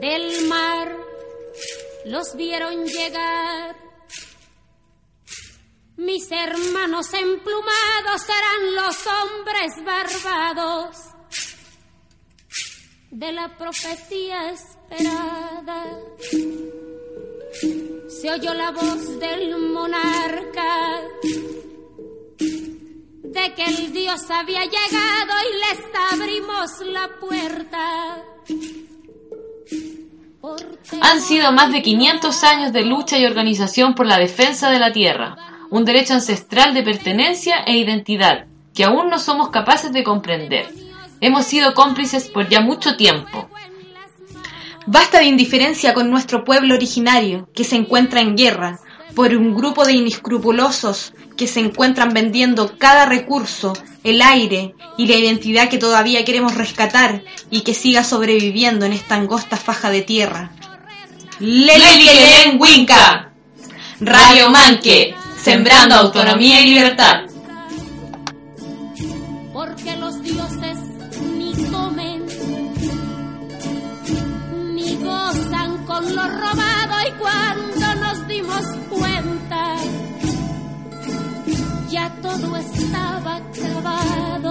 del mar los vieron llegar. Mis hermanos emplumados serán los hombres barbados de la profecía esperada. Se oyó la voz del monarca de que el Dios había llegado y les abrimos la puerta. Han sido más de 500 años de lucha y organización por la defensa de la tierra, un derecho ancestral de pertenencia e identidad que aún no somos capaces de comprender. Hemos sido cómplices por ya mucho tiempo. Basta de indiferencia con nuestro pueblo originario, que se encuentra en guerra, por un grupo de inescrupulosos que se encuentran vendiendo cada recurso, el aire y la identidad que todavía queremos rescatar y que siga sobreviviendo en esta angosta faja de tierra. Leli Winca, Radio Manque, sembrando autonomía y libertad. Porque los dioses ni comen, ni gozan con lo robado tudo estava acabado.